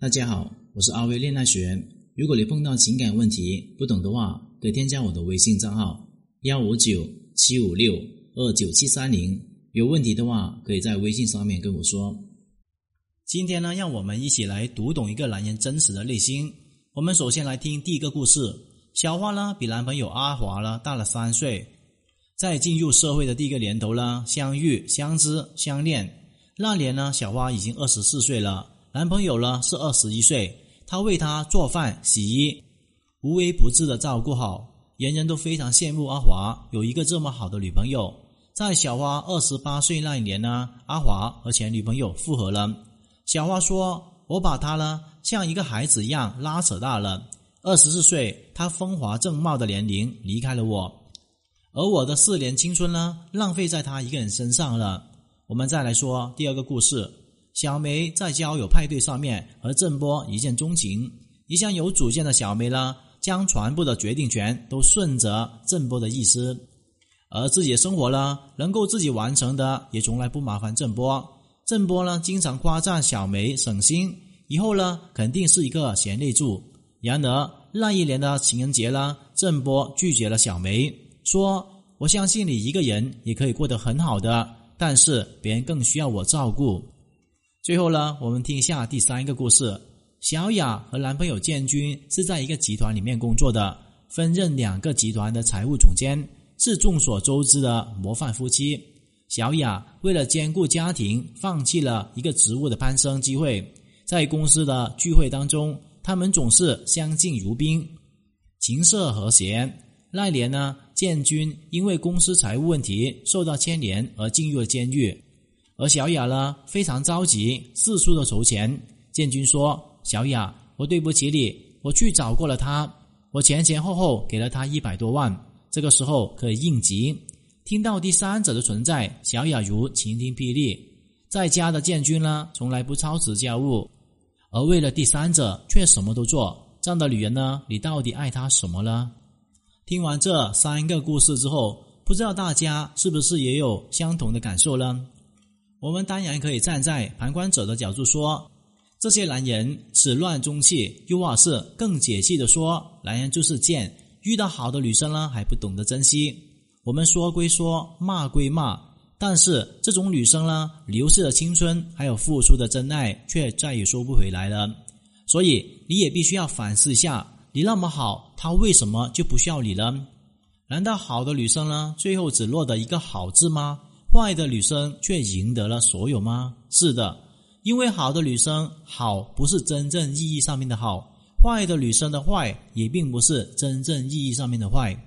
大家好，我是阿威恋爱学。如果你碰到情感问题不懂的话，可以添加我的微信账号幺五九七五六二九七三零。有问题的话，可以在微信上面跟我说。今天呢，让我们一起来读懂一个男人真实的内心。我们首先来听第一个故事。小花呢，比男朋友阿华呢大了三岁，在进入社会的第一个年头呢，相遇、相知、相恋。那年呢，小花已经二十四岁了。男朋友呢是二十一岁，他为她做饭、洗衣，无微不至的照顾好，人人都非常羡慕阿华有一个这么好的女朋友。在小花二十八岁那一年呢，阿华和前女朋友复合了。小花说：“我把他呢像一个孩子一样拉扯大了。二十四岁，他风华正茂的年龄离开了我，而我的四年青春呢浪费在他一个人身上了。”我们再来说第二个故事。小梅在交友派对上面和郑波一见钟情，一向有主见的小梅呢，将全部的决定权都顺着郑波的意思，而自己的生活呢，能够自己完成的也从来不麻烦郑波。郑波呢，经常夸赞小梅省心，以后呢，肯定是一个贤内助。然而那一年的情人节呢，郑波拒绝了小梅，说：“我相信你一个人也可以过得很好的，但是别人更需要我照顾。”最后呢，我们听一下第三个故事。小雅和男朋友建军是在一个集团里面工作的，分任两个集团的财务总监，是众所周知的模范夫妻。小雅为了兼顾家庭，放弃了一个职务的攀升机会。在公司的聚会当中，他们总是相敬如宾，琴瑟和谐。那年呢，建军因为公司财务问题受到牵连而进入了监狱。而小雅呢，非常着急，四处的筹钱。建军说：“小雅，我对不起你，我去找过了他，我前前后后给了他一百多万，这个时候可以应急。”听到第三者的存在，小雅如晴天霹雳。在家的建军呢，从来不操持家务，而为了第三者却什么都做。这样的女人呢，你到底爱她什么呢？听完这三个故事之后，不知道大家是不是也有相同的感受呢？我们当然可以站在旁观者的角度说，这些男人始乱终弃，又或是更解气的说，男人就是贱，遇到好的女生呢还不懂得珍惜。我们说归说，骂归骂，但是这种女生呢，流逝的青春还有付出的真爱，却再也收不回来了。所以你也必须要反思一下，你那么好，她为什么就不需要你了？难道好的女生呢，最后只落得一个好字吗？坏的女生却赢得了所有吗？是的，因为好的女生好不是真正意义上面的好，坏的女生的坏也并不是真正意义上面的坏。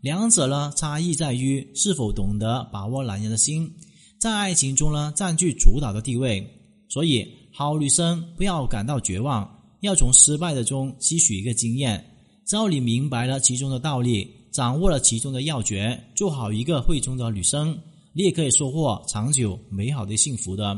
两者呢，差异在于是否懂得把握男人的心，在爱情中呢占据主导的地位。所以，好女生不要感到绝望，要从失败的中吸取一个经验。只要你明白了其中的道理，掌握了其中的要诀，做好一个会中的女生。你也可以收获长久美好的幸福的。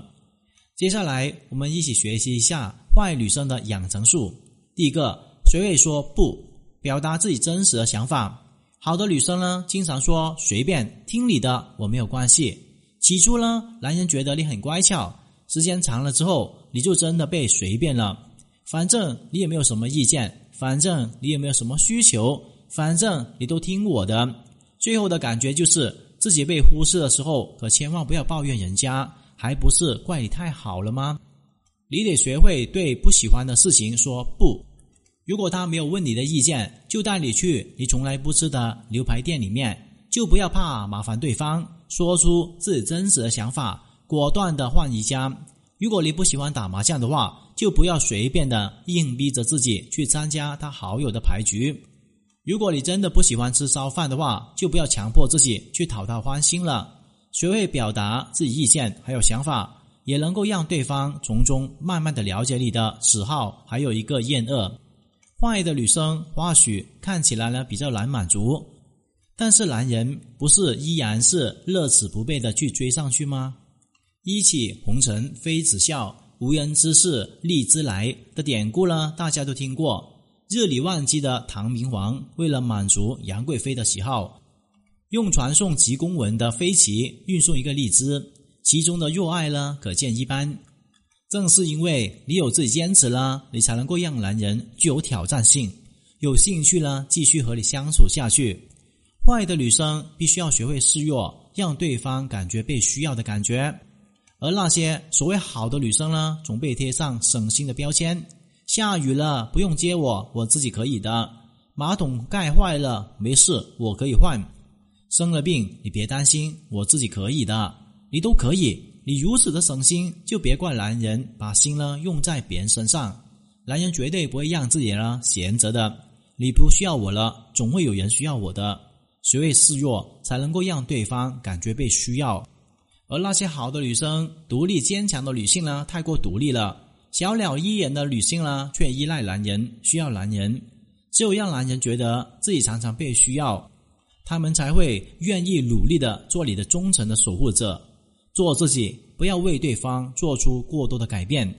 接下来，我们一起学习一下坏女生的养成术。第一个，学会说不，表达自己真实的想法。好的女生呢，经常说随便听你的，我没有关系。起初呢，男人觉得你很乖巧，时间长了之后，你就真的被随便了。反正你也没有什么意见，反正你也没有什么需求，反正你都听我的。最后的感觉就是。自己被忽视的时候，可千万不要抱怨人家，还不是怪你太好了吗？你得学会对不喜欢的事情说不。如果他没有问你的意见，就带你去你从来不吃的牛排店里面，就不要怕麻烦对方，说出自己真实的想法，果断的换一家。如果你不喜欢打麻将的话，就不要随便的硬逼着自己去参加他好友的牌局。如果你真的不喜欢吃烧饭的话，就不要强迫自己去讨他欢心了。学会表达自己意见还有想法，也能够让对方从中慢慢的了解你的喜好，还有一个厌恶。坏的女生或许看起来呢比较难满足，但是男人不是依然是乐此不疲的去追上去吗？一起红尘妃子笑，无人知是荔枝来的典故呢，大家都听过。日理万机的唐明皇，为了满足杨贵妃的喜好，用传送吉公文的飞旗运送一个荔枝，其中的若爱呢，可见一斑。正是因为你有自己坚持了，你才能够让男人具有挑战性，有兴趣呢继续和你相处下去。坏的女生必须要学会示弱，让对方感觉被需要的感觉。而那些所谓好的女生呢，总被贴上省心的标签。下雨了不用接我，我自己可以的。马桶盖坏了没事，我可以换。生了病你别担心，我自己可以的。你都可以，你如此的省心，就别怪男人把心呢用在别人身上。男人绝对不会让自己呢闲着的。你不需要我了，总会有人需要我的。学会示弱，才能够让对方感觉被需要。而那些好的女生、独立坚强的女性呢，太过独立了；小鸟依人的女性呢，却依赖男人，需要男人。只有让男人觉得自己常常被需要，他们才会愿意努力的做你的忠诚的守护者，做自己，不要为对方做出过多的改变。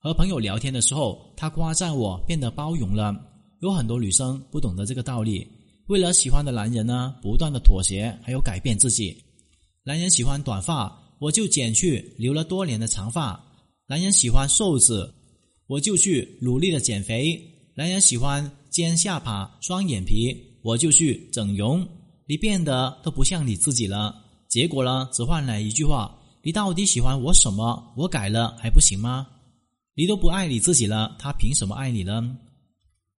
和朋友聊天的时候，他夸赞我变得包容了。有很多女生不懂得这个道理，为了喜欢的男人呢，不断的妥协，还有改变自己。男人喜欢短发，我就剪去留了多年的长发；男人喜欢瘦子，我就去努力的减肥；男人喜欢尖下巴、双眼皮，我就去整容。你变得都不像你自己了，结果呢，只换来一句话：你到底喜欢我什么？我改了还不行吗？你都不爱你自己了，他凭什么爱你呢？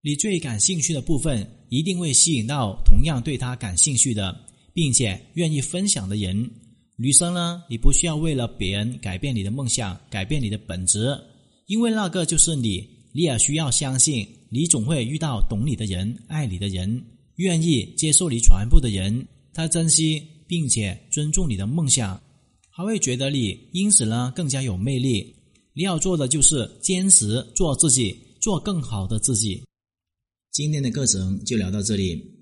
你最感兴趣的部分，一定会吸引到同样对他感兴趣的。并且愿意分享的人，女生呢，你不需要为了别人改变你的梦想，改变你的本质，因为那个就是你。你也需要相信，你总会遇到懂你的人、爱你的人、愿意接受你全部的人。他珍惜并且尊重你的梦想，还会觉得你因此呢更加有魅力。你要做的就是坚持做自己，做更好的自己。今天的课程就聊到这里。